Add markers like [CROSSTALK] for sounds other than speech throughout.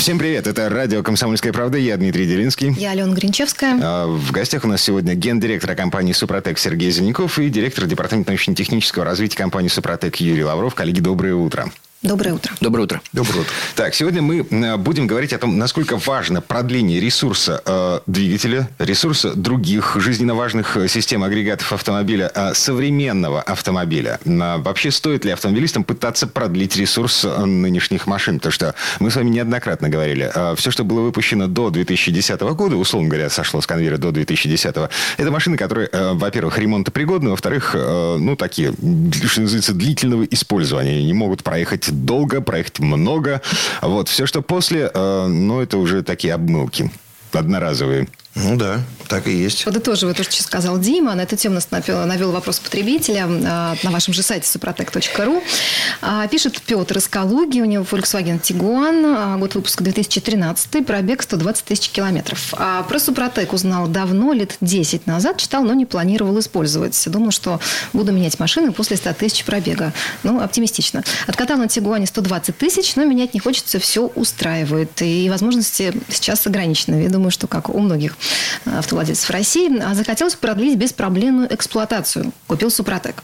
Всем привет, это радио «Комсомольская правда», я Дмитрий Делинский. Я Алена Гринчевская. А, В гостях у нас сегодня гендиректор компании «Супротек» Сергей Зеленяков и директор департамента научно-технического развития компании «Супротек» Юрий Лавров. Коллеги, доброе утро. Доброе утро. Доброе утро. Доброе утро. Так, сегодня мы э, будем говорить о том, насколько важно продление ресурса э, двигателя, ресурса других жизненно важных э, систем агрегатов автомобиля, э, современного автомобиля. А, вообще, стоит ли автомобилистам пытаться продлить ресурс э, нынешних машин? Потому что мы с вами неоднократно говорили, э, все, что было выпущено до 2010 года, условно говоря, сошло с конвейера до 2010, это машины, которые, э, во-первых, ремонтопригодны, во-вторых, э, ну, такие, что называется, длительного использования. Они не могут проехать долго, проехать много. Вот. Все, что после, э, ну, это уже такие обмылки одноразовые. Ну да, так и есть. Подытоживая то, что сказал Дима, на эту тему нас навел, вопрос потребителя а, на вашем же сайте suprotec.ru. А, Пишет Петр из Калуги, у него Volkswagen Tiguan, а, год выпуска 2013, пробег 120 тысяч километров. Про Супротек узнал давно, лет 10 назад, читал, но не планировал использовать. Думал, что буду менять машины после 100 тысяч пробега. Ну, оптимистично. Откатал на Тигуане 120 тысяч, но менять не хочется, все устраивает. И возможности сейчас ограничены. Я думаю, что как у многих автовладельцев России, а захотелось продлить беспроблемную эксплуатацию. Купил Супротек.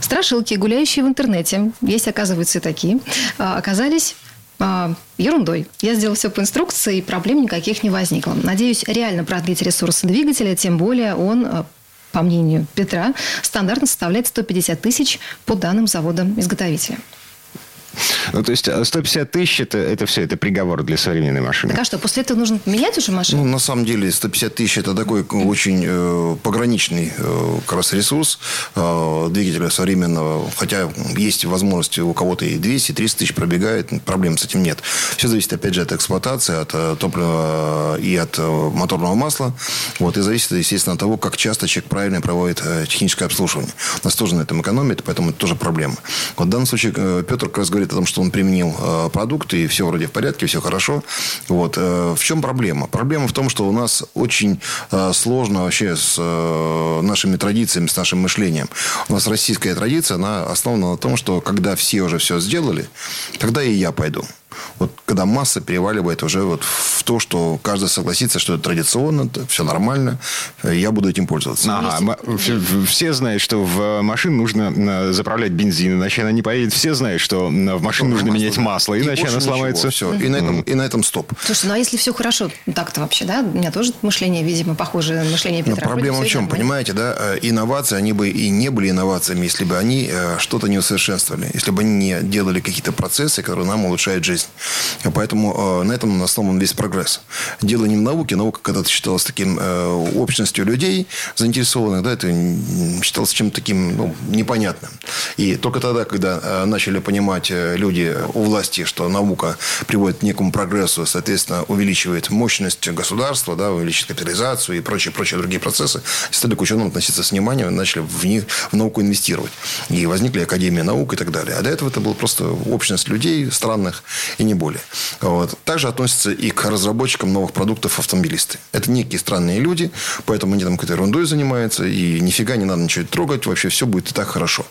Страшилки, гуляющие в интернете, есть, оказывается, и такие, а, оказались а, ерундой. Я сделал все по инструкции, и проблем никаких не возникло. Надеюсь, реально продлить ресурсы двигателя, тем более он а, по мнению Петра, стандартно составляет 150 тысяч по данным завода-изготовителя. Ну, то есть 150 тысяч это, это все, это приговор для современной машины. Так а что, после этого нужно менять уже машину? Ну, на самом деле, 150 тысяч – это такой очень э, пограничный э, как раз ресурс э, двигателя современного. Хотя есть возможности у кого-то и 200, и 300 тысяч пробегает. Проблем с этим нет. Все зависит, опять же, от эксплуатации, от э, топлива и от э, моторного масла. Вот, и зависит, естественно, от того, как часто человек правильно проводит э, техническое обслуживание. У нас тоже на этом экономит, поэтому это тоже проблема. Вот в данном случае э, Петр как раз говорит о том, что он применил э, продукт, и все вроде в порядке, все хорошо. Вот. Э, в чем проблема? Проблема в том, что у нас очень э, сложно вообще с э, нашими традициями, с нашим мышлением. У нас российская традиция, она основана на том, что когда все уже все сделали, тогда и я пойду. Вот когда масса переваливает уже вот в то, что каждый согласится, что это традиционно, это все нормально, я буду этим пользоваться. Ага, все, все знают, что в машину нужно э, заправлять бензин, иначе она не поедет. Все знают, что в машину нужно Масло, менять масло, И иначе она ничего. сломается. Все. И на, этом, и на этом стоп. Слушай, ну а если все хорошо, так-то вообще, да? У меня тоже мышление, видимо, похоже на мышление Но Петра. проблема в чем? нормально. Понимаете, да? Э, Инновации, они бы и не были инновациями, если бы они э, что-то не усовершенствовали. Если бы они не делали какие-то процессы, которые нам улучшают жизнь. И Поэтому э, на этом основан весь прогресс. Дело не в науке. Наука когда-то считалась таким э, общностью людей заинтересованных. Да, это считалось чем-то таким ну, непонятным. И только тогда, когда э, начали понимать люди у власти, что наука приводит к некому прогрессу, соответственно, увеличивает мощность государства, да, увеличивает капитализацию и прочие, прочие другие процессы, стали к ученым относиться с вниманием, начали в них, в науку инвестировать. И возникли Академия наук и так далее. А до этого это была просто общность людей странных и не более. Вот. Также относятся и к разработчикам новых продуктов автомобилисты. Это некие странные люди, поэтому они там какой-то ерундой занимаются, и нифига не надо ничего трогать, вообще все будет и так хорошо.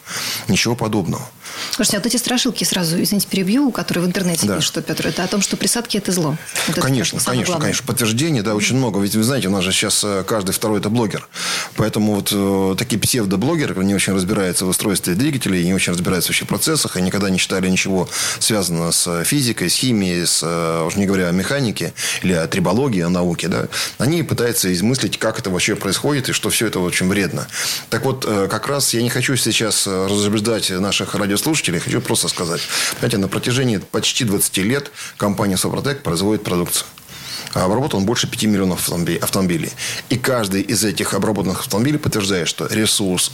Ничего подобного. Слушайте, а вот эти страшилки сразу, извините, перебью, которые в интернете Да. пишут, что, Петр, это о том, что присадки – это зло. Вот это конечно, самое конечно, главное. конечно. Подтверждение, да, очень много. Ведь вы знаете, у нас же сейчас э, каждый второй это блогер. Поэтому вот э, такие псевдоблогеры, которые не очень разбираются в устройстве двигателей, не очень разбираются вообще в процессах, и никогда не читали ничего связанного с физикой, с химией, с, э, уж не говоря о механике или о трибологии, о науке, да, они пытаются измыслить, как это вообще происходит и что все это очень вредно. Так вот, э, как раз я не хочу сейчас э, разубеждать наших радиослушателей, хочу просто сказать. Понимаете, на протяжении почти 20 лет компания Сопротек производит продукцию. А Обработан больше 5 миллионов автомобилей. И каждый из этих обработанных автомобилей подтверждает, что ресурс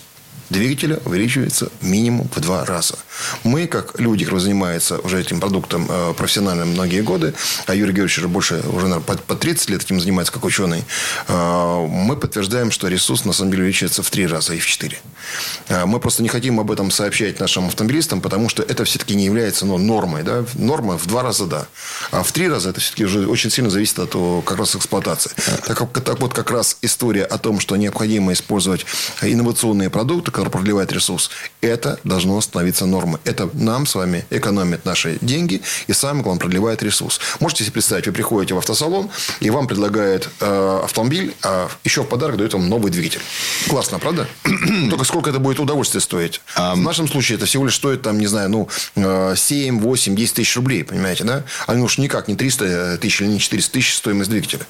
двигателя увеличивается минимум в два раза. Мы, как люди, которые занимаются уже этим продуктом э, профессионально многие годы, а Юрий Георгиевич уже больше, уже, наверное, по, по 30 лет этим занимается как ученый, э, мы подтверждаем, что ресурс на самом деле увеличивается в три раза и в четыре. Э, мы просто не хотим об этом сообщать нашим автомобилистам, потому что это все-таки не является ну, нормой. Да? Норма в два раза, да. А в три раза это все-таки уже очень сильно зависит от как раз эксплуатации. Так, так вот как раз история о том, что необходимо использовать инновационные продукты, которые продлевают ресурс, это должно становиться нормой. Это нам с вами экономит наши деньги и самое главное продлевает ресурс. Можете себе представить, вы приходите в автосалон и вам предлагают э, автомобиль, а еще в подарок дают вам новый двигатель. Классно, правда? [CLEARS THROAT] Только сколько это будет удовольствие стоить? В нашем случае это всего лишь стоит, там, не знаю, ну, 7, 8, 10 тысяч рублей, понимаете, да? А ну уж никак не 300 тысяч или не 400 тысяч стоимость двигателя.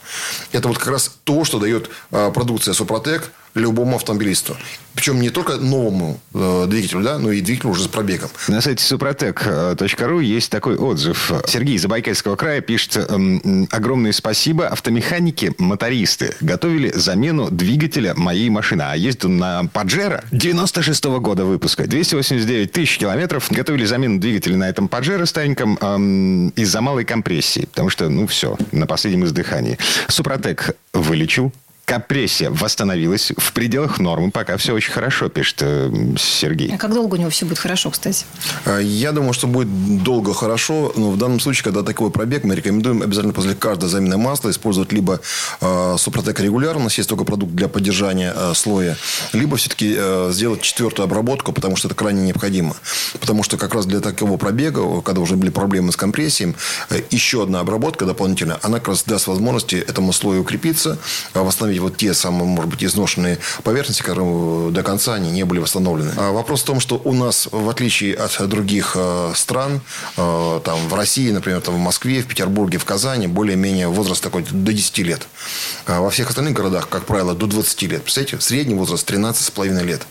Это вот как раз то, что дает э, продукция Супротек любому автомобилисту. Причем не только новому э, двигателю, да, но и двигателю уже с пробегом. На сайте супротек.ру есть такой отзыв. Сергей из Забайкальского края пишет, эм, огромное спасибо. Автомеханики, мотористы готовили замену двигателя моей машины. А ездил на Паджеро 96 -го года выпуска. 289 тысяч километров. Готовили замену двигателя на этом Паджеро стареньком эм, из-за малой компрессии. Потому что, ну, все, на последнем издыхании. Супротек вылечил, Компрессия восстановилась в пределах нормы. Пока все очень хорошо, пишет э, Сергей. А как долго у него все будет хорошо, кстати? А, я думаю, что будет долго хорошо. Но в данном случае, когда такой пробег, мы рекомендуем обязательно после каждой замены масла использовать либо э, Супротек регуляр, у нас есть только продукт для поддержания э, слоя, либо все-таки э, сделать четвертую обработку, потому что это крайне необходимо. Потому что как раз для такого пробега, когда уже были проблемы с компрессией, э, еще одна обработка дополнительная, она как раз даст возможности этому слою укрепиться, э, восстановить вот те самые, может быть, изношенные поверхности, которые до конца они не были восстановлены. А вопрос в том, что у нас, в отличие от других э, стран, э, там, в России, например, там, в Москве, в Петербурге, в Казани, более-менее возраст такой до 10 лет. А во всех остальных городах, как правило, до 20 лет. Представляете, средний возраст 13,5 лет.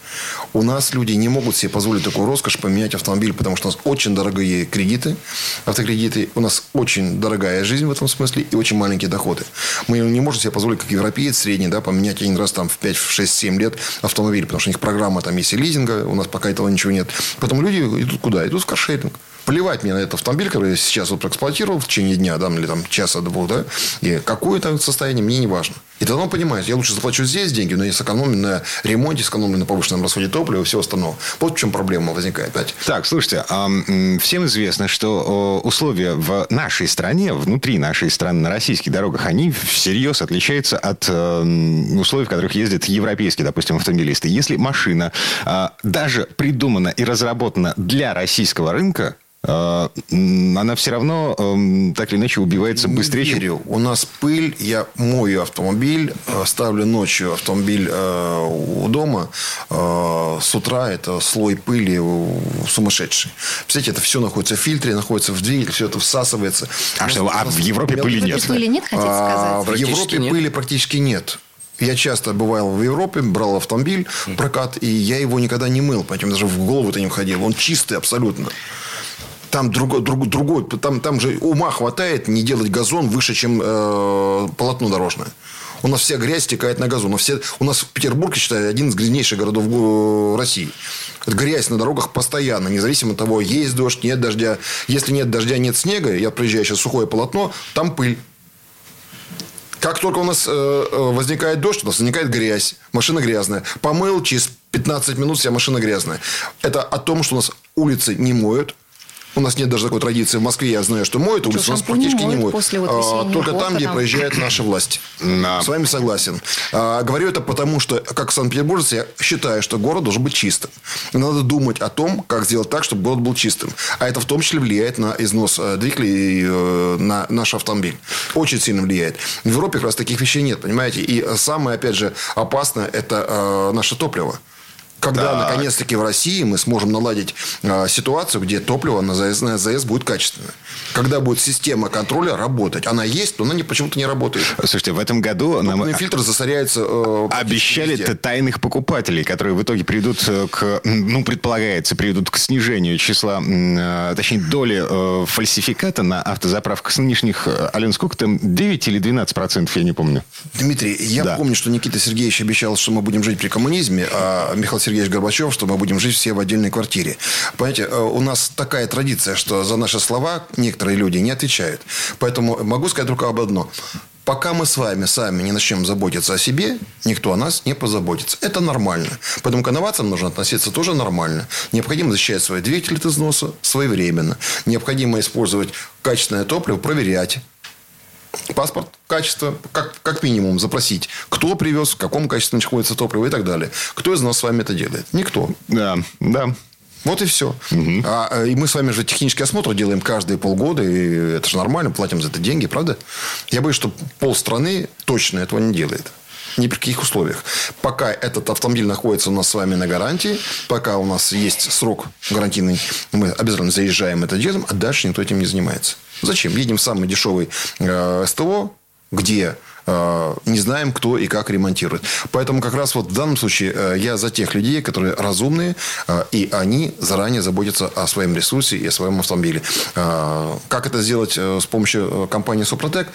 У нас люди не могут себе позволить такую роскошь поменять автомобиль, потому что у нас очень дорогие кредиты, автокредиты, у нас очень дорогая жизнь в этом смысле и очень маленькие доходы. Мы не можем себе позволить, как европеец, средний, да, поменять один раз там в 5, в 6, 7 лет автомобиль, потому что у них программа там есть и лизинга, у нас пока этого ничего нет. Поэтому люди идут куда? Идут в каршеринг плевать мне на этот автомобиль, который я сейчас вот проэксплуатировал в течение дня, да, или там часа-двух, да, и какое там состояние, мне не важно. И тогда он понимает, я лучше заплачу здесь деньги, но я сэкономлю на ремонте, сэкономлю на повышенном расходе топлива и всего остального. Вот в чем проблема возникает опять. Так, слушайте, а, всем известно, что условия в нашей стране, внутри нашей страны, на российских дорогах, они всерьез отличаются от э, условий, в которых ездят европейские, допустим, автомобилисты. Если машина а, даже придумана и разработана для российского рынка, она все равно эм, так или иначе убивается быстрее, Не верю. У нас пыль, я мою автомобиль, э, ставлю ночью автомобиль э, у дома, э, с утра это слой пыли сумасшедший. Представляете, это все находится в фильтре, находится в двигателе, все это всасывается. А что, а в Европе пыли нет? Пыли нет, хотите а, сказать? В Европе нет. пыли практически нет. Я часто бывал в Европе, брал автомобиль прокат, и я его никогда не мыл. Поэтому даже в голову это не входил. Он чистый абсолютно. Там друг, друг, другой, там, там же ума хватает не делать газон выше, чем э, полотно дорожное. У нас вся грязь стекает на газон. У нас, все, у нас Петербург, я считаю, один из грязнейших городов э, России. Грязь на дорогах постоянно, независимо от того, есть дождь, нет дождя. Если нет дождя, нет снега, я проезжаю сейчас сухое полотно, там пыль. Как только у нас э, э возникает дождь, у нас возникает грязь. Машина грязная. Помыл, через 15 минут вся машина грязная. Это о том, что у нас улицы не моют, у нас нет даже такой традиции. В Москве я знаю, что моют улицу, у нас практически не моют. После вот а, только там, где проезжает наша власть. Да. С вами согласен. А, говорю это потому, что, как санкт-петербуржец, я считаю, что город должен быть чистым. И надо думать о том, как сделать так, чтобы город был чистым. А это в том числе влияет на износ э, двигателей э, на наш автомобиль. Очень сильно влияет. В Европе как раз таких вещей нет, понимаете? И самое, опять же, опасное – это э, наше топливо. Когда, так. наконец-таки, в России мы сможем наладить э, ситуацию, где топливо на ЗС, на ЗС будет качественное. Когда будет система контроля работать. Она есть, но она не, почему-то не работает. Слушайте, в этом году... Топливный нам... фильтр засоряется... Э, обещали везде. тайных покупателей, которые в итоге придут к... Ну, предполагается, приведут к снижению числа... Э, точнее, доли э, фальсификата на автозаправках с нынешних... Э, Ален, сколько там? 9 или 12 процентов, я не помню. Дмитрий, я да. помню, что Никита Сергеевич обещал, что мы будем жить при коммунизме, а Михаил Сергеевич Сергеевич Горбачев, что мы будем жить все в отдельной квартире. Понимаете, э, у нас такая традиция, что за наши слова некоторые люди не отвечают. Поэтому могу сказать только об одном. Пока мы с вами сами не начнем заботиться о себе, никто о нас не позаботится. Это нормально. Поэтому к инновациям нужно относиться тоже нормально. Необходимо защищать свои двигатели от износа своевременно. Необходимо использовать качественное топливо, проверять паспорт качества, как, как минимум запросить, кто привез, в каком качестве находится топливо и так далее. Кто из нас с вами это делает? Никто. Да, да. Вот и все. Угу. А, и мы с вами же технический осмотр делаем каждые полгода, и это же нормально, платим за это деньги, правда? Я боюсь, что полстраны точно этого не делает. Ни при каких условиях. Пока этот автомобиль находится у нас с вами на гарантии, пока у нас есть срок гарантийный, мы обязательно заезжаем это делаем, а дальше никто этим не занимается. Зачем? Едем в самый дешевый э, СТО, где Э, не знаем, кто и как ремонтирует. Поэтому как раз вот в данном случае э, я за тех людей, которые разумные, э, и они заранее заботятся о своем ресурсе и о своем автомобиле. Как это сделать с помощью компании Супротек?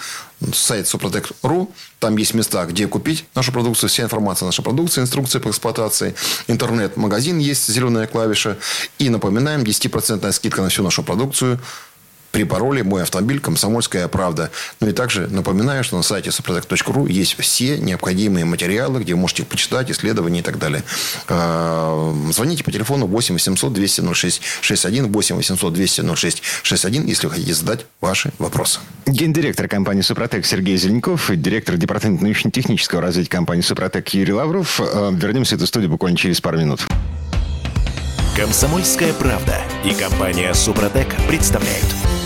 Сайт suprotec.ru. Там есть места, где купить нашу продукцию, вся информация о нашей продукции, инструкция по эксплуатации. Интернет-магазин есть, зеленая клавиша. И напоминаем, 10% скидка на всю нашу продукцию – при пароле «Мой автомобиль. Комсомольская правда». Ну и также напоминаю, что на сайте suprotec.ru есть все необходимые материалы, где вы можете почитать, исследования и так далее. А, звоните по телефону 8 800 200 06 61 8 800 200 06 61, если вы хотите задать ваши вопросы. Гендиректор компании «Супротек» Сергей Зеленков, директор департамента научно-технического развития компании «Супротек» Юрий Лавров. А, вернемся в эту студию буквально через пару минут. Комсомольская правда и компания «Супротек» представляют –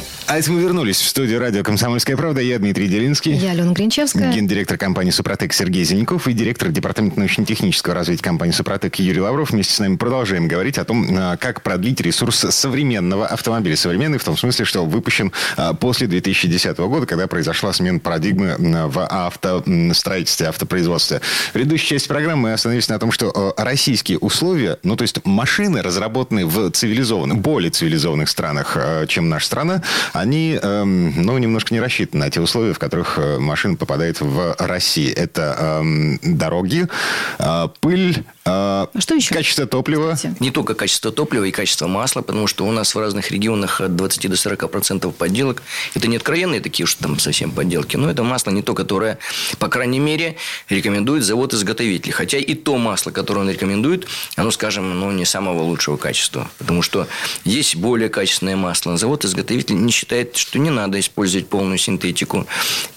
А это мы вернулись в студию радио «Комсомольская правда». Я Дмитрий Делинский. Я Алена Гринчевская. Гендиректор компании «Супротек» Сергей Зеленков и директор департамента научно-технического развития компании «Супротек» Юрий Лавров. Вместе с нами продолжаем говорить о том, а, как продлить ресурс современного автомобиля. Современный в том смысле, что выпущен а, после 2010 года, когда произошла смена парадигмы в автостроительстве, автопроизводстве. В предыдущей части программы мы остановились на том, что российские условия, ну то есть машины, разработанные в цивилизованных, более цивилизованных странах, чем наша страна, они, эм, ну, немножко не рассчитаны на те условия, в которых э, машина попадает в Россию. Это эм, дороги, э, пыль, а что еще? Качество топлива. Не только качество топлива и качество масла, потому что у нас в разных регионах от 20 до 40 процентов подделок. Это не откровенные такие уж там совсем подделки, но это масло не то, которое, по крайней мере, рекомендует завод-изготовитель. Хотя и то масло, которое он рекомендует, оно, скажем, ну, не самого лучшего качества. Потому что есть более качественное масло. Завод-изготовитель не считает, что не надо использовать полную синтетику.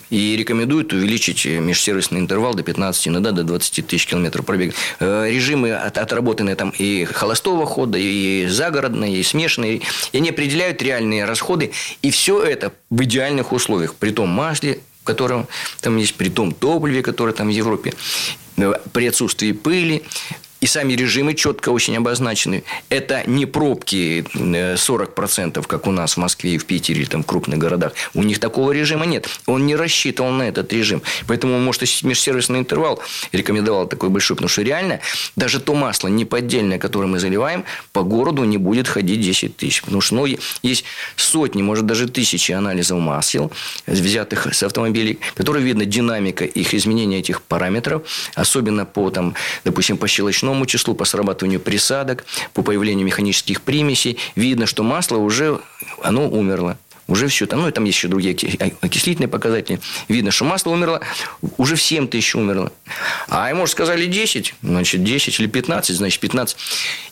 И рекомендуют увеличить межсервисный интервал до 15, иногда до 20 тысяч километров пробега. Э, режимы от, отработаны там и холостого хода, и загородные, и смешанные, и они определяют реальные расходы, и все это в идеальных условиях, при том масле, в котором там есть, при том топливе, которое там в Европе, э, при отсутствии пыли, и сами режимы четко очень обозначены. Это не пробки 40%, э, как у нас в Москве и в Питере, или там в крупных городах. У них такого режима нет. Он не рассчитывал на этот режим. Поэтому, может, и межсервисный интервал рекомендовал такой большой, потому что реально даже то масло неподдельное, которое мы заливаем, по городу не будет ходить 10 тысяч. Потому что ну, есть сотни, может, даже тысячи анализов масел, взятых с автомобилей, которые видно динамика их изменения этих параметров, особенно по, там, допустим, по щелочному основному числу, по срабатыванию присадок, по появлению механических примесей, видно, что масло уже оно умерло уже все там, ну и там есть еще другие окислительные показатели. Видно, что масло умерло, уже в 7 тысяч умерло. А ему сказали 10, значит 10 или 15, значит 15.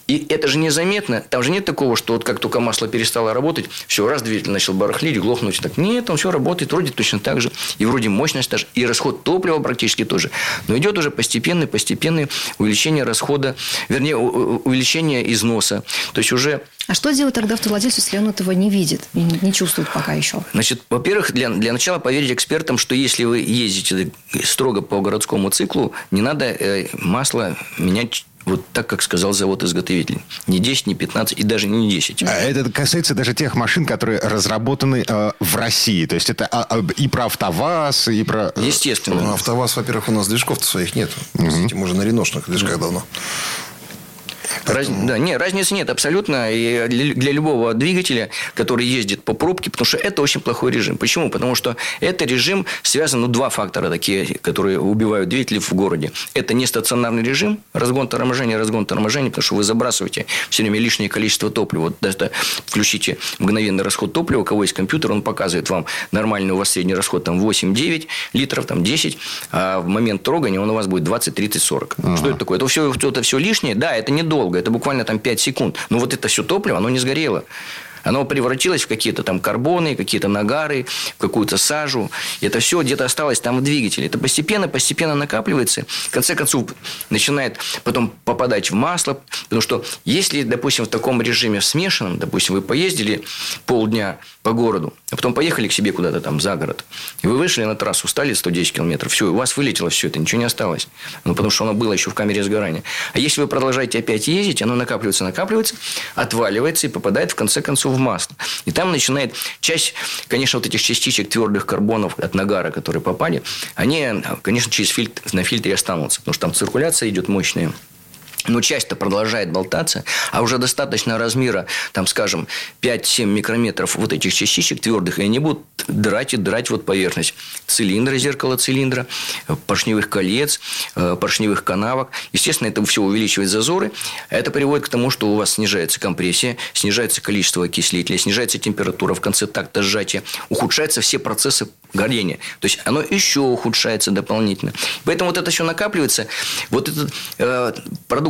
И это же незаметно. Там же нет такого, что вот как только масло перестало работать, все, раз двигатель начал барахлить, глохнуть. Так нет, он все работает вроде точно так же. И вроде мощность тоже. И расход топлива практически тоже. Но идет уже постепенное, постепенное увеличение расхода, вернее, увеличение износа. То есть уже а что делать тогда автовладельцу, если он этого не видит и не чувствует пока еще? Значит, во-первых, для, для начала поверить экспертам, что если вы ездите строго по городскому циклу, не надо э, масло менять вот так, как сказал завод-изготовитель. Не 10, не 15 и даже не 10. А это касается даже тех машин, которые разработаны э, в России. То есть, это э, и про АвтоВАЗ, и про... Естественно. Ну, АвтоВАЗ, во-первых, у нас движков-то своих нет. Угу. Мы уже на реношных движках давно. Раз, да, не, разницы нет абсолютно. И для, любого двигателя, который ездит по пробке, потому что это очень плохой режим. Почему? Потому что это режим связан, ну, два фактора такие, которые убивают двигатели в городе. Это не стационарный режим, разгон торможения, разгон торможения, потому что вы забрасываете все время лишнее количество топлива. Вот даже включите мгновенный расход топлива, у кого есть компьютер, он показывает вам нормальный у вас средний расход там 8-9 литров, там 10, а в момент трогания он у вас будет 20, 30, 40. Ага. Что это такое? Это все, это все лишнее? Да, это недолго, это буквально там 5 секунд. Но вот это все топливо, оно не сгорело. Оно превратилось в какие-то там карбоны, какие-то нагары, в какую-то сажу. И это все где-то осталось там в двигателе. Это постепенно, постепенно накапливается. В конце концов, начинает потом попадать в масло. Потому что если, допустим, в таком режиме смешанном, допустим, вы поездили полдня по городу, а потом поехали к себе куда-то там за город, и вы вышли на трассу, стали 110 километров, все, у вас вылетело все это, ничего не осталось. Ну, потому что оно было еще в камере сгорания. А если вы продолжаете опять ездить, оно накапливается, накапливается, отваливается и попадает в конце концов в масло. И там начинает часть, конечно, вот этих частичек твердых карбонов от нагара, которые попали, они, конечно, через фильтр, на фильтре останутся, потому что там циркуляция идет мощная но часть-то продолжает болтаться, а уже достаточно размера, там, скажем, 5-7 микрометров вот этих частичек твердых, и они будут драть и драть вот поверхность цилиндра, зеркала цилиндра, поршневых колец, э, поршневых канавок. Естественно, это все увеличивает зазоры. Это приводит к тому, что у вас снижается компрессия, снижается количество окислителя, снижается температура в конце такта сжатия, ухудшаются все процессы горения. То есть, оно еще ухудшается дополнительно. Поэтому вот это все накапливается. Вот этот э,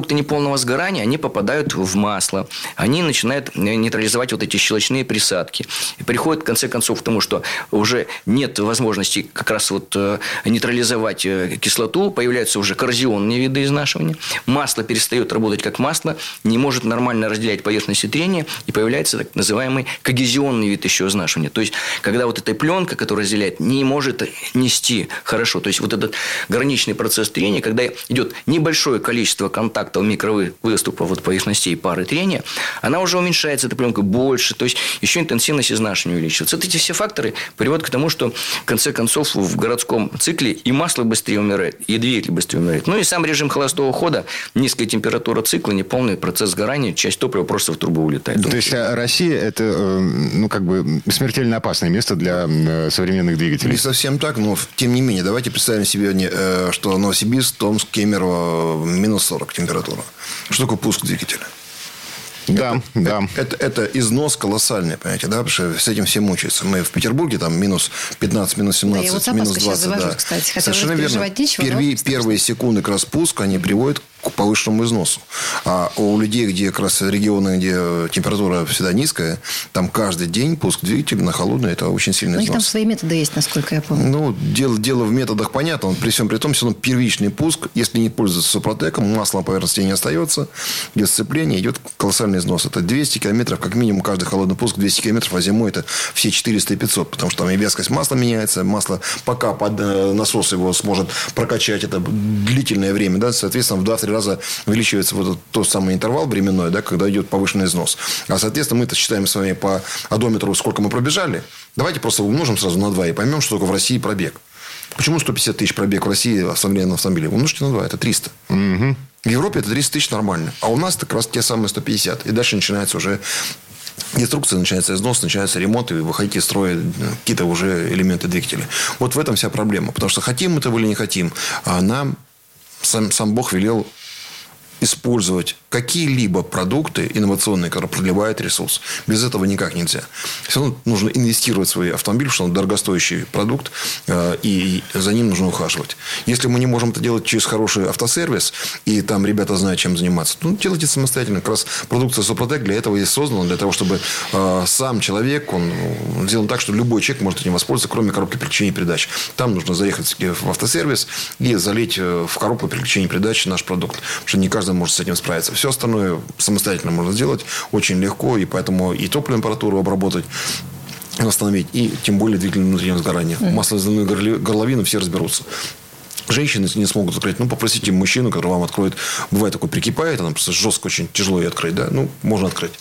продукты неполного сгорания, они попадают в масло. Они начинают нейтрализовать вот эти щелочные присадки. И приходит, в конце концов, к тому, что уже нет возможности как раз вот э, нейтрализовать э, кислоту. Появляются уже коррозионные виды изнашивания. Масло перестает работать как масло, не может нормально разделять поверхности трения. И появляется так называемый когезионный вид еще изнашивания. То есть, когда вот эта пленка, которая разделяет не может нести хорошо. То есть, вот этот граничный процесс трения, когда идет небольшое количество контактов микровыступов вот поверхностей пары трения, она уже уменьшается, эта пленка больше, то есть, еще интенсивность изнашивания увеличивается. Вот эти все факторы приводят к тому, что, в конце концов, в городском цикле и масло быстрее умирает, и двигатель быстрее умирает. Ну, и сам режим холостого хода, низкая температура цикла, неполный процесс сгорания, часть топлива просто в трубу улетает. То есть, а Россия – это, э, ну, как бы смертельно опасное место для э, современных двигателей. Не совсем так, но тем не менее, давайте представим себе, э, что Новосибирск, Томск, Кемерово минус 40 температура. Что такое пуск двигателя? Да, это, да. Это, это, это износ колоссальный, понимаете, да, потому что с этим все мучаются. Мы в Петербурге там минус 15, минус 17, да, вот минус 20. Завожу, да. кстати, хотя Совершенно верно. Нечего, Перви, первые секунды как раз пуска, они приводят к повышенному износу. А у людей, где как раз регионы, где температура всегда низкая, там каждый день пуск двигателя на холодный, это очень сильный износ. У них там свои методы есть, насколько я помню. Ну, дело, дело в методах понятно. При всем при том, все равно первичный пуск, если не пользоваться супротеком, масло на поверхности не остается, без сцепления идет колоссальный износ. Это 200 километров, как минимум, каждый холодный пуск 200 километров, а зимой это все 400 и 500, потому что там и вязкость масла меняется, масло пока под э, насос его сможет прокачать, это длительное время, да, соответственно, в 2-3 раза увеличивается вот этот, тот самый интервал временной, да, когда идет повышенный износ. А, соответственно, мы это считаем с вами по одометру, сколько мы пробежали. Давайте просто умножим сразу на 2 и поймем, что такое в России пробег. Почему 150 тысяч пробег в России современном автомобиле? Умножьте на 2, это 300. Угу. В Европе это 300 тысяч нормально. А у нас как раз те самые 150. И дальше начинается уже деструкция, начинается износ, начинается ремонт, и вы хотите строить какие-то уже элементы двигателя. Вот в этом вся проблема. Потому что хотим мы этого или не хотим, а нам сам, сам Бог велел использовать какие-либо продукты инновационные, которые продлевают ресурс. Без этого никак нельзя. Все равно нужно инвестировать в свой автомобиль, что он дорогостоящий продукт, э, и за ним нужно ухаживать. Если мы не можем это делать через хороший автосервис, и там ребята знают, чем заниматься, ну, делайте самостоятельно. Как раз продукция Супротек для этого и создана, для того, чтобы э, сам человек, он сделан так, что любой человек может этим воспользоваться, кроме коробки переключения передач. Там нужно заехать в автосервис и залить э, в коробку переключения передач наш продукт. Потому что не каждый может с этим справиться. Все остальное самостоятельно можно сделать очень легко, и поэтому и топливную температуру обработать, остановить, и тем более двигатель внутреннего сгорания. Mm-hmm. Масло горловину все разберутся. Женщины не смогут открыть. Ну, попросите мужчину, который вам откроет. Бывает такой, прикипает, она просто жестко очень тяжело ее открыть, да? Ну, можно открыть.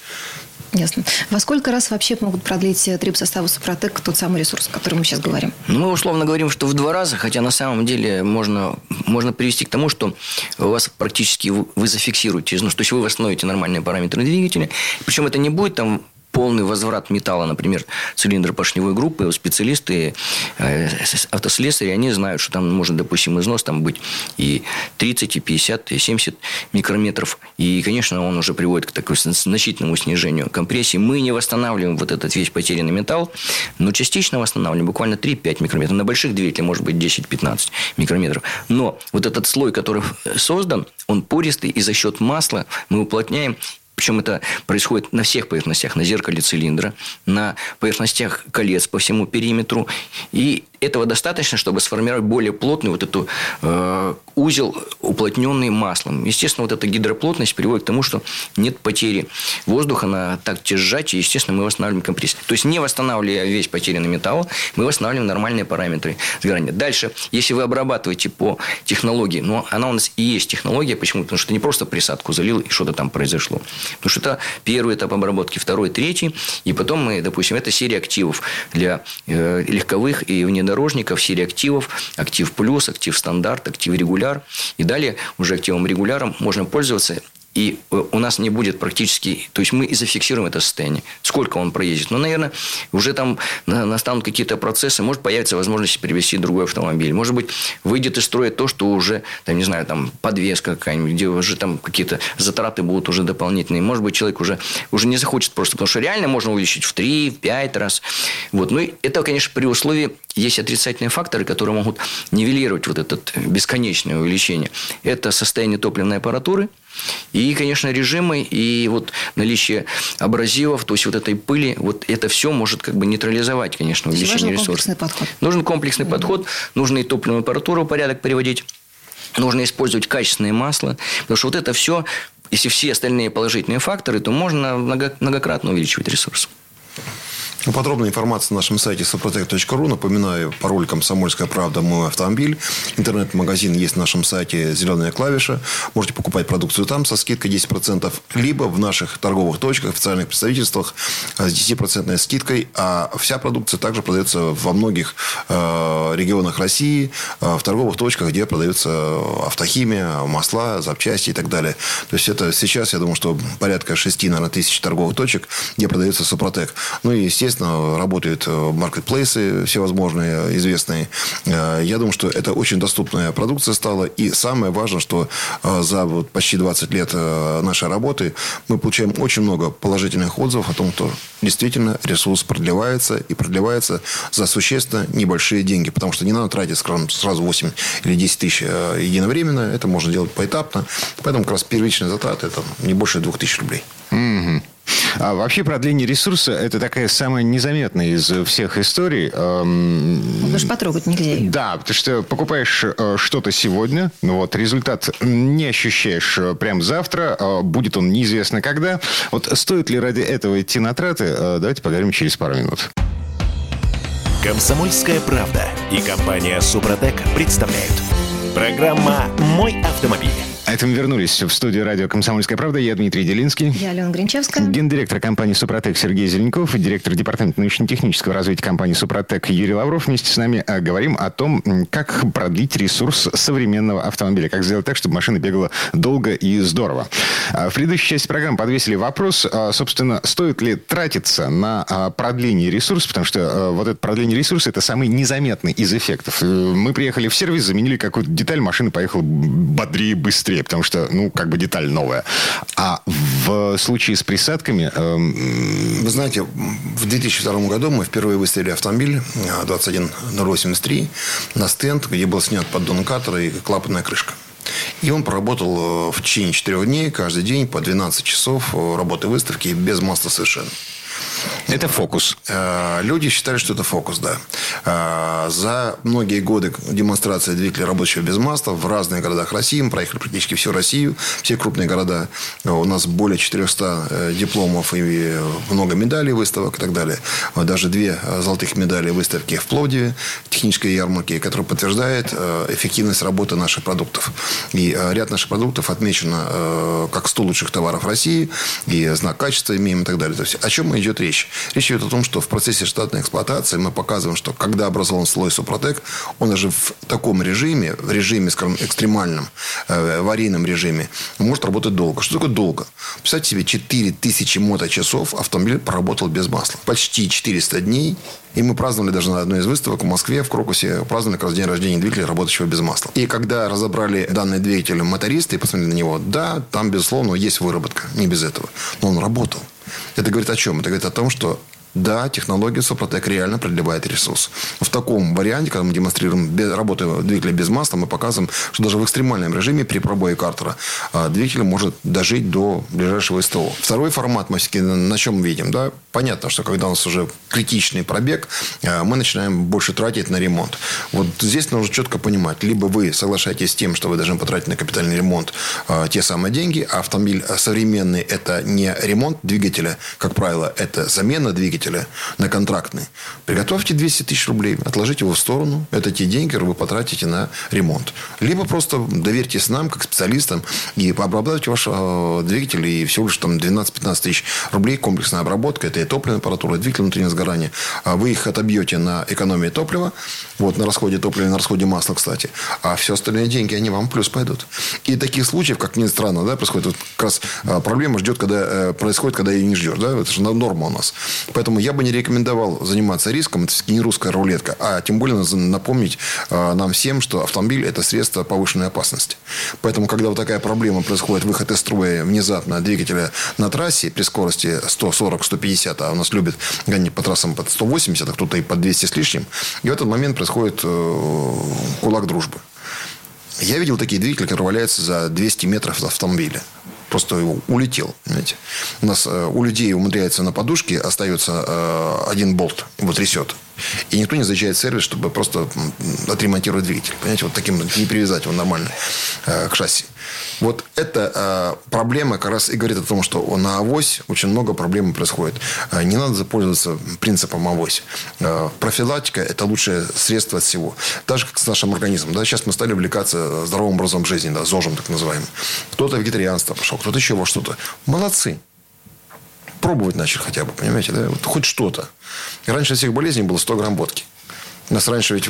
Ясно. Во сколько раз вообще могут продлить э, трип состава Супротек тот самый ресурс, о котором мы сейчас говорим? Ну, мы условно говорим, что в два раза, хотя на самом деле можно можно привести к тому, что у вас практически вы зафиксируете, ну, то есть вы восстановите нормальные параметры двигателя, причем это не будет там полный возврат металла, например, цилиндра поршневой группы, специалисты, э, автослесари, они знают, что там может, допустим, износ там быть и 30, и 50, и 70 микрометров. И, конечно, он уже приводит к такому значительному снижению компрессии. Мы не восстанавливаем вот этот весь потерянный металл, но частично восстанавливаем, буквально 3-5 микрометров. На больших двигателях может быть 10-15 микрометров. Но вот этот слой, который создан, он пористый, и за счет масла мы уплотняем причем это происходит на всех поверхностях, на зеркале цилиндра, на поверхностях колец по всему периметру. И этого достаточно, чтобы сформировать более плотный вот эту э, узел, уплотненный маслом. Естественно, вот эта гидроплотность приводит к тому, что нет потери воздуха на такте сжатия, естественно, мы восстанавливаем компрессию. То есть, не восстанавливая весь потерянный металл, мы восстанавливаем нормальные параметры сгорания. Дальше, если вы обрабатываете по технологии, но она у нас и есть технология, почему? Потому что не просто присадку залил, и что-то там произошло. Потому что это первый этап обработки, второй, третий, и потом мы, допустим, это серия активов для э, легковых и внедорожных внедорожников, серии активов, актив плюс, актив стандарт, актив регуляр. И далее уже активом регуляром можно пользоваться и э, у нас не будет практически... То есть, мы и зафиксируем это состояние. Сколько он проедет. Ну, наверное, уже там настанут какие-то процессы. Может, появится возможность привести другой автомобиль. Может быть, выйдет из строя то, что уже, там, не знаю, там, подвеска какая-нибудь, где уже там какие-то затраты будут уже дополнительные. Может быть, человек уже, уже не захочет просто. Потому что реально можно увеличить в 3, в 5 раз. Вот. Ну, это, конечно, при условии, есть отрицательные факторы, которые могут нивелировать вот это бесконечное увеличение. Это состояние топливной аппаратуры – и, конечно, режимы, и вот наличие абразивов, то есть вот этой пыли, вот это все может как бы нейтрализовать, конечно, увеличение ресурсов. Нужен комплексный подход. Нужен комплексный mm-hmm. подход, нужно и топливную аппаратуру в порядок приводить, нужно использовать качественное масло, потому что вот это все, если все остальные положительные факторы, то можно многократно увеличивать ресурс. Подробная информация на нашем сайте suprotec.ru. Напоминаю, пароль «Комсомольская правда. Мой автомобиль». Интернет-магазин есть на нашем сайте «Зеленая клавиша». Можете покупать продукцию там со скидкой 10%, либо в наших торговых точках, официальных представительствах с 10% скидкой. А вся продукция также продается во многих э, регионах России, э, в торговых точках, где продается автохимия, масла, запчасти и так далее. То есть, это сейчас, я думаю, что порядка 6, наверное, тысяч торговых точек, где продается Супротек. Ну и, естественно, естественно, работают э, маркетплейсы всевозможные, известные. Э, я думаю, что это очень доступная продукция стала. И самое важное, что э, за вот почти 20 лет нашей работы мы получаем очень много положительных отзывов о том, что действительно ресурс продлевается и продлевается за существенно небольшие деньги. Потому что не надо тратить, скажем, сразу 8 или 10 тысяч единовременно. Это можно делать поэтапно. Поэтому как раз первичные затраты это не больше 2000 рублей. Mm-hmm. А вообще продление ресурса – это такая самая незаметная из всех историй. Эм... Даже потрогать нельзя. Да, потому что покупаешь э, что-то сегодня, ну вот результат не ощущаешь э, прям завтра, э, будет он неизвестно когда. Вот стоит ли ради этого идти на траты? Давайте поговорим через пару минут. Комсомольская правда и компания Супротек представляют. Программа «Мой автомобиль». А это мы вернулись в студию радио «Комсомольская правда». Я Дмитрий Делинский. Я Алена Гринчевская. Гендиректор компании «Супротек» Сергей Зеленков и директор департамента научно-технического развития компании «Супротек» Юрий Лавров. Вместе с нами а, говорим о том, как продлить ресурс современного автомобиля. Как сделать так, чтобы машина бегала долго и здорово. А, в предыдущей части программы подвесили вопрос, а, собственно, стоит ли тратиться на продление ресурса, потому что вот это продление ресурса – это самый незаметный из эффектов. Э, мы приехали в сервис, заменили какую-то деталь, машина поехала бодрее, быстрее быстрее, потому что, ну, как бы деталь новая. А в случае с присадками... Эм... Вы знаете, в 2002 году мы впервые выставили автомобиль 21083 э, на стенд, где был снят поддон катера и клапанная крышка. И он проработал э, в течение четырех дней, каждый день по 12 часов э, работы выставки без масла совершенно. Это фокус. Э, люди считали, что это фокус, да. Э, за многие годы демонстрации двигателя рабочего без масла в разных городах России, мы проехали практически всю Россию, все крупные города. У нас более 400 э, дипломов и много медалей выставок и так далее. Даже две золотых медали выставки в Пловдиве, технической ярмарке, которая подтверждает эффективность работы наших продуктов. И ряд наших продуктов отмечено как 100 лучших товаров России, и знак качества имеем и так далее. То есть, о чем идет речь? Речь идет о том, что в процессе штатной эксплуатации мы показываем, что когда образован слой Супротек, он даже в таком режиме, в режиме, скажем, экстремальном, э, аварийном режиме, может работать долго. Что такое долго? Представьте себе, 4000 моточасов автомобиль проработал без масла. Почти 400 дней и мы праздновали даже на одной из выставок в Москве, в Крокусе, праздновали как раз день рождения двигателя, работающего без масла. И когда разобрали данный двигатель мотористы и посмотрели на него, да, там, безусловно, есть выработка, не без этого. Но он работал. Это говорит о чем? Это говорит о том, что да, технология Супротек реально продлевает ресурс. В таком варианте, когда мы демонстрируем работу двигателя без масла, мы показываем, что даже в экстремальном режиме при пробое картера а, двигатель может дожить до ближайшего СТО. Второй формат мы все-таки на чем видим? Да? Понятно, что когда у нас уже критичный пробег, а, мы начинаем больше тратить на ремонт. Вот здесь нужно четко понимать, либо вы соглашаетесь с тем, что вы должны потратить на капитальный ремонт а, те самые деньги, а автомобиль современный – это не ремонт двигателя, как правило, это замена двигателя, потребителя на контрактный, приготовьте 200 тысяч рублей, отложите его в сторону. Это те деньги, которые вы потратите на ремонт. Либо просто доверьтесь нам, как специалистам, и пообрабатывайте ваш э, двигатель, и всего лишь там 12-15 тысяч рублей комплексная обработка. Это и топливная аппаратура, и двигатель внутреннего сгорания. А вы их отобьете на экономии топлива, вот на расходе топлива, на расходе масла, кстати. А все остальные деньги, они вам плюс пойдут. И таких случаев, как ни странно, да, происходит вот как раз а, проблема ждет, когда э, происходит, когда ее не ждешь. Да? Это же норма у нас. Поэтому Поэтому я бы не рекомендовал заниматься риском. Это не русская рулетка. А тем более напомнить э, нам всем, что автомобиль – это средство повышенной опасности. Поэтому, когда вот такая проблема происходит, выход из строя внезапно двигателя на трассе при скорости 140-150, а у нас любят гонять по трассам под 180, а кто-то и под 200 с лишним, и в этот момент происходит э, кулак дружбы. Я видел такие двигатели, которые валяются за 200 метров от автомобиля просто улетел. Понимаете? У нас э, у людей умудряется на подушке остается э, один болт, его трясет. И никто не заезжает в сервис, чтобы просто отремонтировать двигатель. Понимаете, вот таким не привязать его нормально э, к шасси. Вот эта э, проблема как раз и говорит о том, что на авось очень много проблем происходит. Э, не надо пользоваться принципом авось. Э, профилактика – это лучшее средство от всего. Так же, как с нашим организмом. Да? Сейчас мы стали увлекаться здоровым образом жизни, да, ЗОЖем так называемым. Кто-то вегетарианство пошел, кто-то еще во что-то. Молодцы пробовать начали хотя бы, понимаете, да? Вот хоть что-то. Раньше всех болезней было 100 грамм водки. У нас раньше ведь,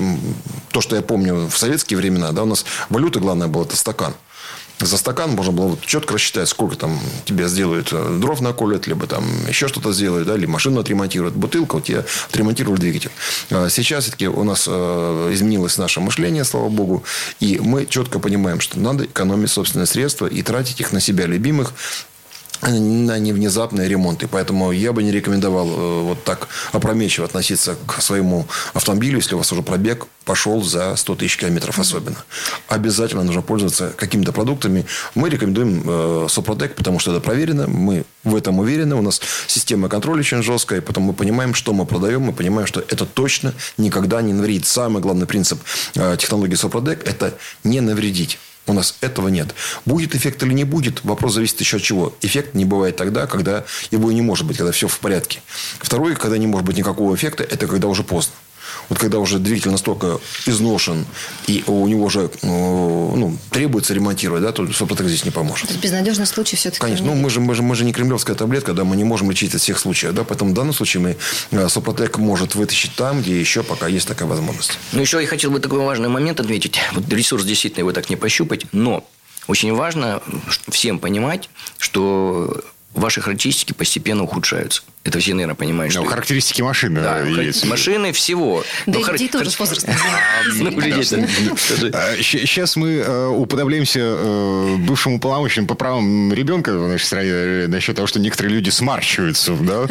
то, что я помню в советские времена, да, у нас валюта главная была, это стакан. За стакан можно было вот четко рассчитать, сколько там тебе сделают э, дров наколят, либо там еще что-то сделают, да, или машину отремонтируют. Бутылка, вот я отремонтировал двигатель. А сейчас все-таки у нас э, изменилось наше мышление, слава богу, и мы четко понимаем, что надо экономить собственные средства и тратить их на себя любимых, на невнезапные ремонты. Поэтому я бы не рекомендовал э, вот так опрометчиво относиться к своему автомобилю, если у вас уже пробег пошел за 100 тысяч километров особенно. Обязательно нужно пользоваться какими-то продуктами. Мы рекомендуем э, Сопротек, потому что это проверено. Мы в этом уверены. У нас система контроля очень жесткая, и потом мы понимаем, что мы продаем. Мы понимаем, что это точно никогда не навредит. Самый главный принцип э, технологии Сопротек – это не навредить. У нас этого нет. Будет эффект или не будет, вопрос зависит еще от чего. Эффект не бывает тогда, когда его не может быть, когда все в порядке. Второе, когда не может быть никакого эффекта, это когда уже поздно. Вот когда уже двигатель настолько изношен, и у него уже э, ну, требуется ремонтировать, да, то Супротек здесь не поможет. То есть безнадежный случай все-таки. Конечно. Ну, мы же, мы, же, мы же не кремлевская таблетка, да, мы не можем лечить от всех случаев. Да, поэтому в данном случае мы э, Супротек может вытащить там, где еще пока есть такая возможность. Ну, еще я хотел бы такой важный момент отметить. Вот ресурс действительно его так не пощупать, но очень важно всем понимать, что ваши характеристики постепенно ухудшаются. Это все, наверное, понимают. Ну, характеристики машины. Да, есть. машины всего. Да, и людей тоже с возрастом. Сейчас мы э, уподобляемся э, бывшему полномочным по правам ребенка в нашей стране э, насчет того, что некоторые люди смарщиваются. Да?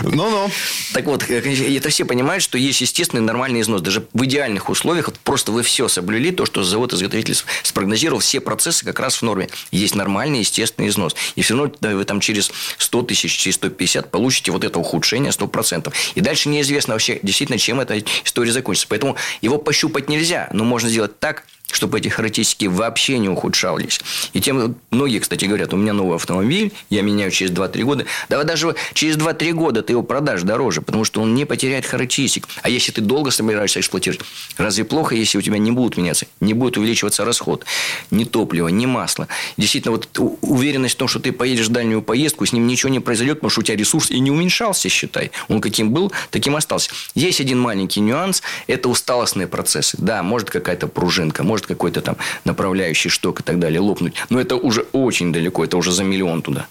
Ну-ну. Так вот, это все понимают, что есть естественный нормальный износ. Даже в идеальных условиях просто вы все соблюли, то, что завод-изготовитель спрогнозировал, все процессы как раз в норме. Есть нормальный естественный износ. И все равно вы там через 100 тысяч, через 150 получите получите вот это ухудшение 100%. И дальше неизвестно вообще действительно, чем эта история закончится. Поэтому его пощупать нельзя, но можно сделать так, чтобы эти характеристики вообще не ухудшались. И тем многие, кстати, говорят, у меня новый автомобиль, я меняю через 2-3 года. Да даже через 2-3 года ты его продашь дороже, потому что он не потеряет характеристик. А если ты долго собираешься эксплуатировать, разве плохо, если у тебя не будут меняться, не будет увеличиваться расход ни топлива, ни масла. Действительно, вот уверенность в том, что ты поедешь в дальнюю поездку, с ним ничего не произойдет, потому что у тебя ресурс и не уменьшался, считай. Он каким был, таким остался. Есть один маленький нюанс, это усталостные процессы. Да, может какая-то пружинка, может какой-то там направляющий шток и так далее лопнуть. Но это уже очень далеко, это уже за миллион туда.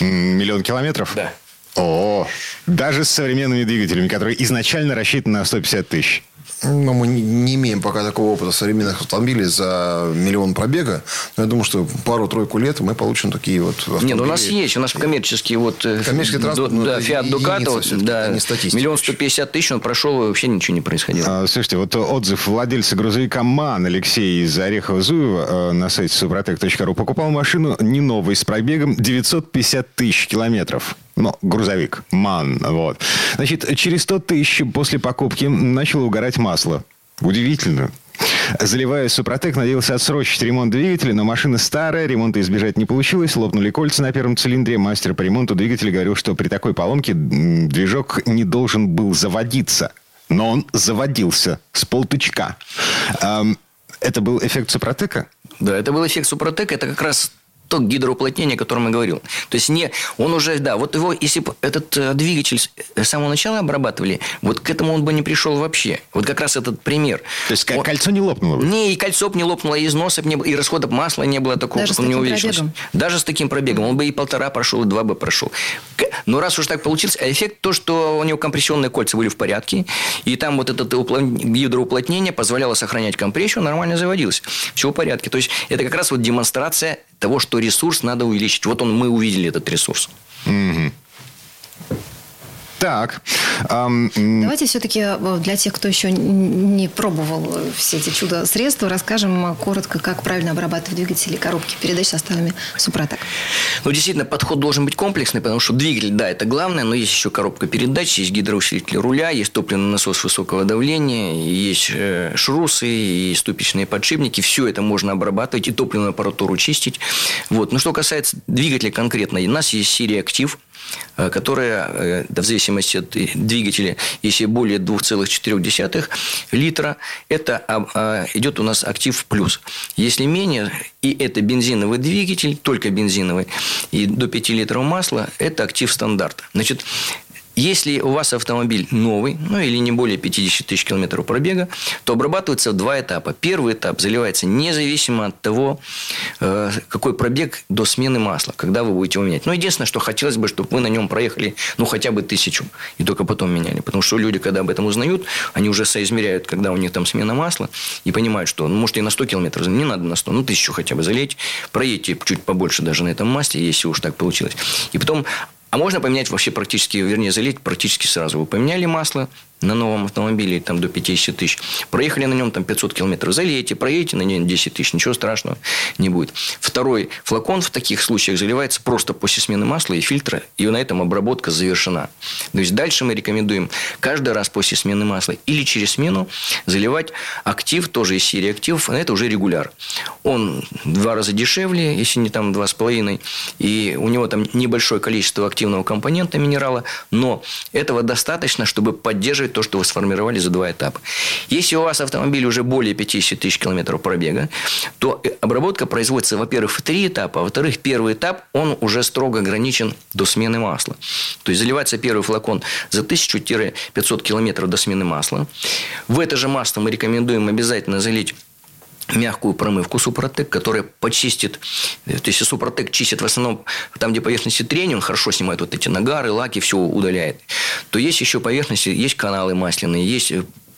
Миллион километров? Да. О, даже с современными двигателями, которые изначально рассчитаны на 150 тысяч. Но мы не имеем пока такого опыта современных автомобилей за миллион пробега. Но я думаю, что пару-тройку лет мы получим такие вот автомобили. Нет, ну у нас есть. У нас коммерческие вот... Э, коммерческий транспорт. Ну, да, Ducato. Вот, да, не миллион сто пятьдесят тысяч он прошел, вообще ничего не происходило. А, слушайте, вот отзыв владельца грузовика МАН Алексей из Орехова-Зуева э, на сайте suprotec.ru покупал машину не новой с пробегом 950 тысяч километров. Ну, грузовик, МАН, вот. Значит, через 100 тысяч после покупки начало угорать масло. Удивительно. Заливая Супротек, надеялся отсрочить ремонт двигателя, но машина старая, ремонта избежать не получилось, лопнули кольца на первом цилиндре. Мастер по ремонту двигателя говорил, что при такой поломке движок не должен был заводиться. Но он заводился с полтычка. Это был эффект Супротека? Да, это был эффект Супротека. Это как раз то гидроуплотнение, о котором я говорил. То есть не, он уже, да, вот его, если бы этот э, двигатель с самого начала обрабатывали, вот к этому он бы не пришел вообще. Вот как раз этот пример. То есть он, кольцо не лопнуло бы? Не, и кольцо бы не лопнуло, и износов не было, и расходов масла не было такого, Даже чтобы он не увеличился. Даже с таким пробегом. Он бы и полтора прошел, и два бы прошел. Но раз уж так получилось, а эффект то, что у него компрессионные кольца были в порядке, и там вот это гидроуплотнение позволяло сохранять компрессию, нормально заводилось. Все в порядке. То есть это как раз вот демонстрация того, что ресурс надо увеличить. Вот он, мы увидели этот ресурс. Угу. Так. Um, Давайте все-таки э, для тех, кто еще не пробовал все эти чудо-средства, расскажем коротко, как правильно обрабатывать двигатели коробки передач составами Супротек. Ну, действительно, подход должен быть комплексный, потому что двигатель, да, это главное, но есть еще коробка передач, есть гидроусилитель руля, есть топливный насос высокого давления, есть э, шрусы, и ступичные подшипники. Все это можно обрабатывать и топливную аппаратуру чистить. Вот. Но что касается двигателя конкретно, у нас есть серия «Актив», которая, э, в зависимости от двигателя, если более 2,4 литра, это а, а, идет у нас актив плюс. Если менее, и это бензиновый двигатель, только бензиновый, и до 5 литров масла, это актив стандарт. Значит, если у вас автомобиль новый, ну или не более 50 тысяч километров пробега, то обрабатывается в два этапа. Первый этап заливается независимо от того, э, какой пробег до смены масла, когда вы будете его менять. Но единственное, что хотелось бы, чтобы вы на нем проехали ну хотя бы тысячу, и только потом меняли. Потому что люди, когда об этом узнают, они уже соизмеряют, когда у них там смена масла, и понимают, что ну, может и на 100 километров, не надо на 100, ну тысячу хотя бы залить, проедьте чуть побольше даже на этом масле, если уж так получилось. И потом а можно поменять вообще практически, вернее, залить практически сразу. Вы поменяли масло, на новом автомобиле там, до 50 тысяч. Проехали на нем там 500 километров. Залейте, проедете на нем 10 тысяч. Ничего страшного не будет. Второй флакон в таких случаях заливается просто после смены масла и фильтра. И на этом обработка завершена. То есть, дальше мы рекомендуем каждый раз после смены масла или через смену заливать актив, тоже из серии активов. А это уже регуляр. Он два раза дешевле, если не там два с половиной. И у него там небольшое количество активного компонента минерала. Но этого достаточно, чтобы поддерживать то, что вы сформировали за два этапа. Если у вас автомобиль уже более 50 тысяч километров пробега, то э, обработка производится, во-первых, в три этапа, а во-вторых, первый этап, он уже строго ограничен до смены масла. То есть, заливается первый флакон за 1000-500 километров до смены масла. В это же масло мы рекомендуем обязательно залить мягкую промывку Супротек, которая почистит, то есть Супротек чистит в основном там, где поверхности трения, он хорошо снимает вот эти нагары, лаки, все удаляет, то есть еще поверхности, есть каналы масляные, есть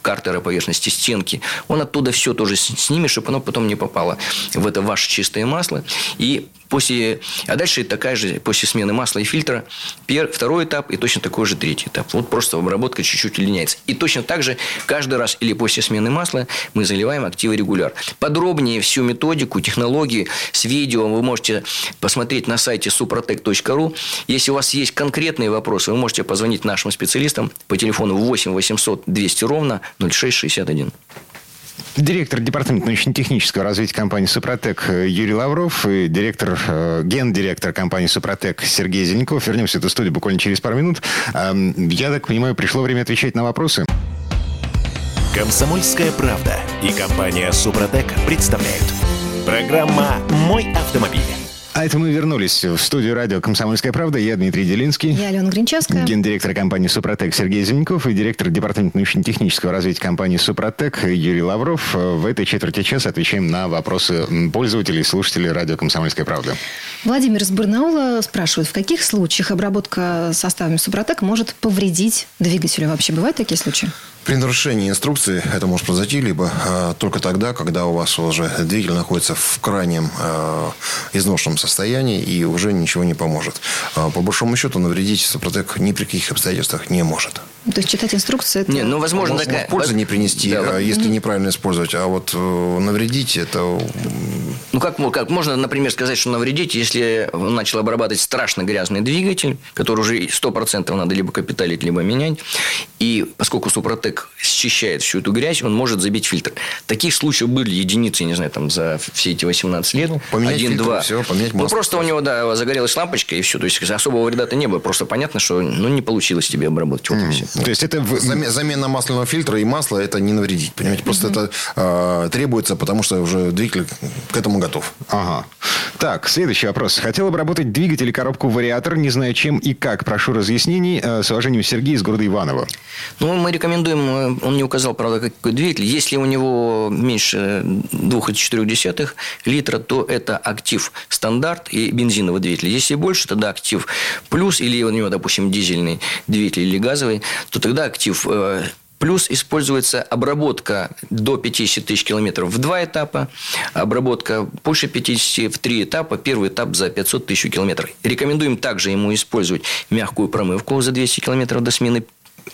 картера поверхности, стенки, он оттуда все тоже снимет, чтобы оно потом не попало в это ваше чистое масло. И После, а дальше такая же, после смены масла и фильтра, пер, второй этап и точно такой же третий этап. Вот просто обработка чуть-чуть удлиняется. И точно так же каждый раз или после смены масла мы заливаем активы регуляр. Подробнее всю методику, технологии с видео вы можете посмотреть на сайте suprotec.ru. Если у вас есть конкретные вопросы, вы можете позвонить нашим специалистам по телефону 8 800 200 ровно 0661. Директор департамента научно-технического развития компании «Супротек» Юрий Лавров и директор, э, гендиректор компании «Супротек» Сергей Зеленков. Вернемся в эту студию буквально через пару минут. Эм, я так понимаю, пришло время отвечать на вопросы. Комсомольская правда и компания «Супротек» представляют. Программа «Мой автомобиль». А это мы вернулись в студию радио «Комсомольская правда». Я Дмитрий Делинский. Я Алена Гринчевская. Гендиректор компании «Супротек» Сергей Зеленков и директор департамента научно-технического развития компании «Супротек» Юрий Лавров. В этой четверти часа отвечаем на вопросы пользователей и слушателей радио «Комсомольская правда». Владимир из Барнаула спрашивает, в каких случаях обработка составами «Супротек» может повредить двигателю? Вообще бывают такие случаи? При нарушении инструкции это может произойти либо э, только тогда, когда у вас уже двигатель находится в крайнем э, изношенном состоянии и уже ничего не поможет. Э, по большому счету навредить Супротек ни при каких обстоятельствах не может. То есть читать инструкции это... Не, ну, возможно, Может, такая... может пользы не принести, Да, вот, если неправильно использовать. А вот э, навредить это... Ну, как, как можно, например, сказать, что навредить, если он начал обрабатывать страшно грязный двигатель, который уже 100% надо либо капиталить, либо менять. И поскольку Супротек счищает всю эту грязь, он может забить фильтр. Таких случаев были единицы, не знаю, там за все эти 18 лет. Ну, поменять фильтр, Один-два. всё, поменять Ну, масло. просто у него, да, загорелась лампочка, и все. То есть, особого вреда-то не было. Просто понятно, что ну, не получилось тебе обработать. Вот и всё. То есть это... Замена масляного фильтра и масла это не навредить. Понимаете, просто это э, требуется, потому что уже двигатель к этому готов. Ага. Так, следующий вопрос. Хотел обработать двигатель и коробку вариатор, не знаю чем и как. Прошу разъяснений. Э, С уважением, Сергей из города Иваново. Ну, мы рекомендуем, э, он не указал, правда, какой двигатель. Если у него меньше 2,4 литра, то это актив стандарт и бензиновый двигатель. Если больше, тогда актив плюс, или у него, допустим, дизельный двигатель или газовый, то тогда актив э, Плюс используется обработка до 50 тысяч километров в два этапа, обработка больше 50 в три этапа, первый этап за 500 тысяч километров. Рекомендуем также ему использовать мягкую промывку за 200 километров до смены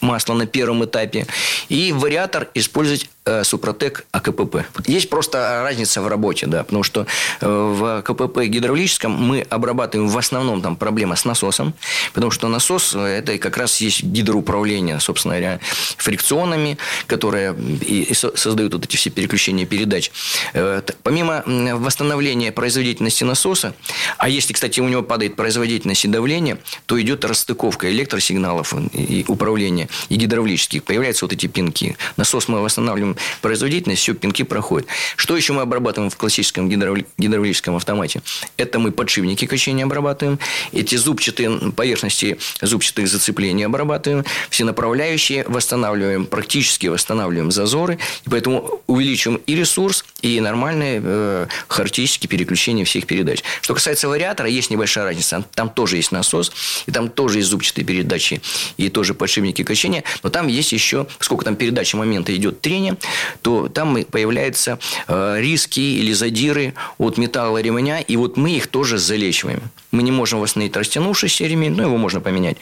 масла на первом этапе. И вариатор использовать Супротек АКПП. Есть просто разница в работе, да, потому что э, в КПП гидравлическом мы обрабатываем в основном там проблема с насосом, потому что насос э, это как раз есть гидроуправление, собственно говоря, фрикционами, которые и, и со- создают вот эти все переключения передач. Э, помимо восстановления производительности насоса, а если, кстати, у него падает производительность и давление, то идет расстыковка электросигналов и управления и гидравлических. Появляются вот эти пинки. Насос мы восстанавливаем производительность, все, пинки проходят. Что еще мы обрабатываем в классическом гидравли- гидравлическом автомате? Это мы подшипники качения обрабатываем, эти зубчатые поверхности зубчатых зацеплений обрабатываем, все направляющие восстанавливаем, практически восстанавливаем зазоры, и поэтому увеличиваем и ресурс, и нормальные э, характеристики переключения всех передач. Что касается вариатора, есть небольшая разница. Там тоже есть насос, и там тоже есть зубчатые передачи, и тоже подшипники качения, но там есть еще, сколько там передачи момента идет трение, то там появляются э, риски или задиры от металла ремня, и вот мы их тоже залечиваем. Мы не можем восстановить растянувшийся ремень, но его можно поменять.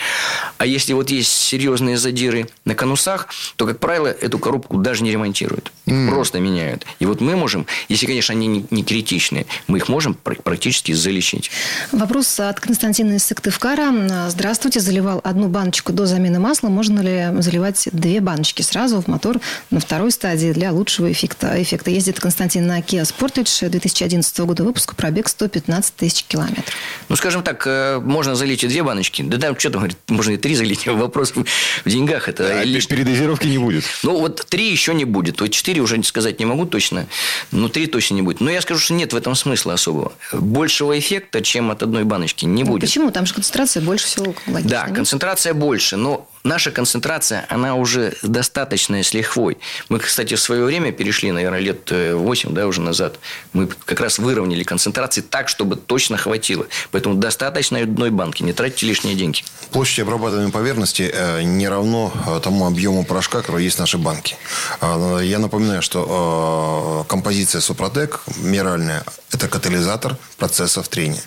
А если вот есть серьезные задиры на конусах, то, как правило, эту коробку даже не ремонтируют. Их просто меняют. И вот мы можем, если, конечно, они не, не критичные, мы их можем пр- практически залечить. Вопрос от Константина из Сыктывкара. Здравствуйте, заливал одну баночку до замены масла. Можно ли заливать две баночки сразу в мотор на второй стадии для лучшего эффекта? эффекта? Ездит Константин на Kia Sportage 2011 года выпуска, пробег 115 тысяч километров. Ну, скажем так, э, можно залить и две баночки. Да там, что там, говорит, можно и три залить. [LAUGHS] Вопрос в в деньгах. Это А лишь- передозировки не будет. Ну, вот три еще не будет. Вот четыре уже сказать не могу точно. Но три точно не будет. Но я скажу, что нет в этом смысла особого. Большего эффекта, чем от одной баночки, не Ну, будет. Почему? Там же концентрация больше всего. логично, Да, нет? концентрация больше, но наша концентрация, она уже достаточная с лихвой. Мы, кстати, в свое время перешли, наверное, лет 8 да, уже назад. Мы как раз выровняли концентрации так, чтобы точно хватило. Поэтому достаточно одной банки, не тратьте лишние деньги. Площадь обрабатываемой поверхности э, не равно э, тому объему порошка, который есть в нашей банке. Я напоминаю, что э, композиция Супротек минеральная – это катализатор процессов трения.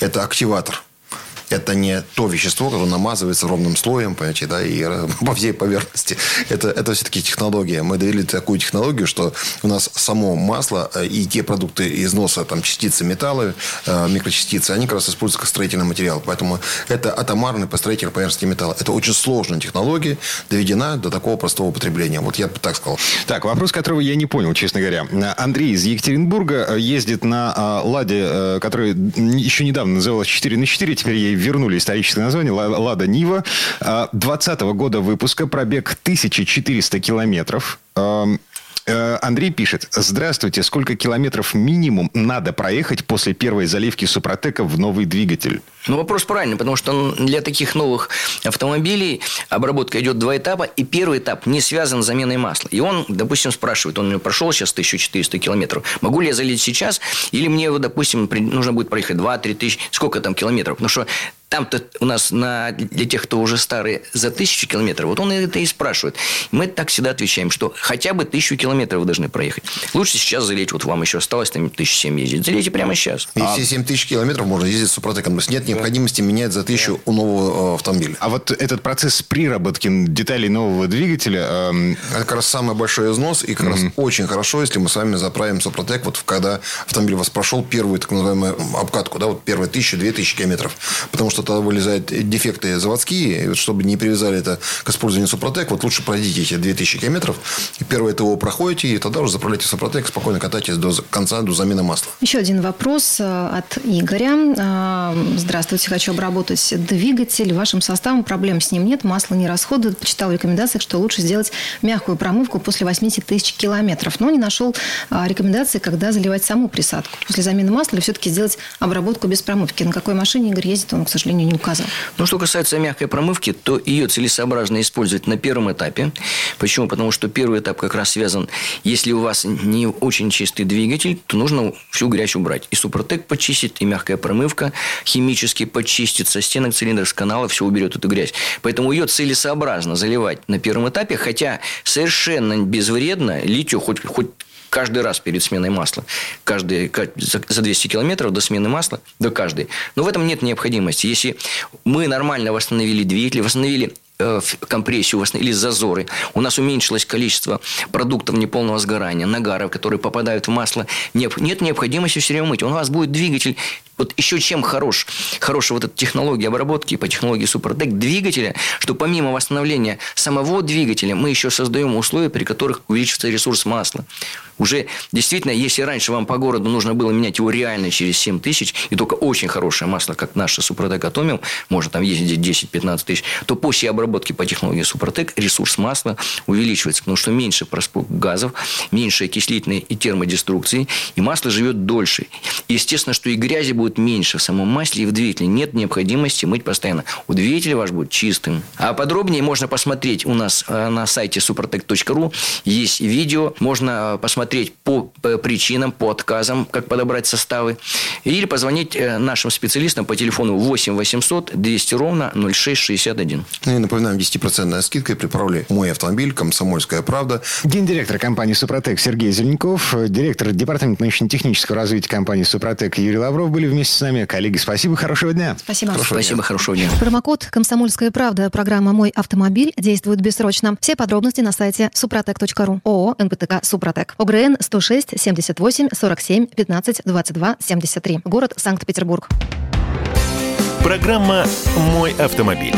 Это активатор. Это не то вещество, которое намазывается ровным слоем, понимаете, да, и [LAUGHS] по всей поверхности. Это, это все-таки технология. Мы довели такую технологию, что у нас само масло э, и те продукты износа, там, частицы металла, э, микрочастицы, они как раз используются как строительный материал. Поэтому это атомарный построитель поверхности металла. Это очень сложная технология, доведена до такого простого употребления. Вот я бы так сказал. Так, вопрос, которого я не понял, честно говоря. Андрей из Екатеринбурга э, ездит на э, «Ладе», э, которая еще недавно называлась 4 на 4, теперь ей вернули историческое название, «Лада Нива». 2020 года выпуска, пробег 1400 километров. Э, Андрей пишет. Здравствуйте. Сколько километров минимум надо проехать после первой заливки Супротека в новый двигатель? Ну, вопрос правильный, потому что для таких новых автомобилей обработка идет два этапа, и первый этап не связан с заменой масла. И он, допустим, спрашивает, он прошел сейчас 1400 километров, могу ли я залить сейчас, или мне, допустим, нужно будет проехать 2-3 тысячи, сколько там километров? Потому что там-то у нас на, для тех, кто уже старый, за тысячу километров, вот он это и спрашивает. Мы так всегда отвечаем, что хотя бы тысячу километров вы должны проехать. Лучше сейчас залить, вот вам еще осталось там тысячу семь ездить. Залейте прямо сейчас. И а... все семь тысяч километров можно ездить с Супротеком. То есть нет необходимости менять за тысячу у нового э, автомобиля. А вот этот процесс приработки деталей нового двигателя... Эм... Это как раз самый большой износ. И как mm-hmm. раз очень хорошо, если мы с вами заправим Супротек, вот когда автомобиль у вас прошел первую так называемую обкатку, да, вот первые тысячу, две тысячи километров. Потому что тогда вылезают дефекты заводские. Чтобы не привязали это к использованию Супротек, вот лучше пройдите эти 2000 километров. И первое ТО проходите, и тогда уже заправляйте Супротек, спокойно катайтесь до конца, до замены масла. Еще один вопрос э, от Игоря. Э, здравствуйте, хочу обработать двигатель. Вашим составом проблем с ним нет, масло не расходует. Почитал в рекомендациях, что лучше сделать мягкую промывку после 80 тысяч километров. Но не нашел э, рекомендации, когда заливать саму присадку. После замены масла или все-таки сделать обработку без промывки. На какой машине Игорь ездит, он, к сожалению, не указал. Ну, что касается мягкой промывки, то ее целесообразно использовать на первом этапе. Почему? Потому что первый этап как раз связан, если у вас не очень чистый двигатель, то нужно всю грязь убрать. И Супротек почистит, и мягкая промывка химически почистит со стенок цилиндров, с канала, все уберет эту грязь. Поэтому ее целесообразно заливать на первом этапе, хотя совершенно безвредно литью хоть, хоть каждый раз перед сменой масла. Каждый, за 200 километров до смены масла, до каждой. Но в этом нет необходимости. Если мы нормально восстановили двигатель, восстановили э, компрессию или зазоры. У нас уменьшилось количество продуктов неполного сгорания, нагаров, которые попадают в масло. Нет необходимости все время мыть. У нас будет двигатель вот еще чем хорош, хорошая вот эта технология обработки по технологии Супротек двигателя, что помимо восстановления самого двигателя мы еще создаем условия, при которых увеличивается ресурс масла. Уже действительно, если раньше вам по городу нужно было менять его реально через 7 тысяч, и только очень хорошее масло, как наше Супротек Атомиум, можно там ездить 10-15 тысяч, то после обработки по технологии Супротек ресурс масла увеличивается, потому что меньше проспук газов, меньше окислительной и термодеструкции, и масло живет дольше. И естественно, что и грязи будет меньше в самом масле и в двигателе. Нет необходимости мыть постоянно. У двигателя ваш будет чистым. А подробнее можно посмотреть у нас э, на сайте suprotec.ru. Есть видео. Можно э, посмотреть по причинам, по отказам, как подобрать составы. Или позвонить э, нашим специалистам по телефону 8 800 200 ровно 0661. Ну и напоминаем, 10% скидкой при правле «Мой автомобиль», «Комсомольская правда». Гендиректор компании «Супротек» Сергей Зеленков, директор департамента научно-технического развития компании «Супротек» Юрий Лавров были вместе с нами. Коллеги, спасибо, хорошего дня. Спасибо. Хорошего спасибо, дня. хорошего дня. Промокод «Комсомольская правда» программа «Мой автомобиль» действует бессрочно. Все подробности на сайте супротек.ру. ООО «НПТК Супротек». ОГРН 106 78 47 15 22 73. Город Санкт-Петербург. Программа «Мой автомобиль».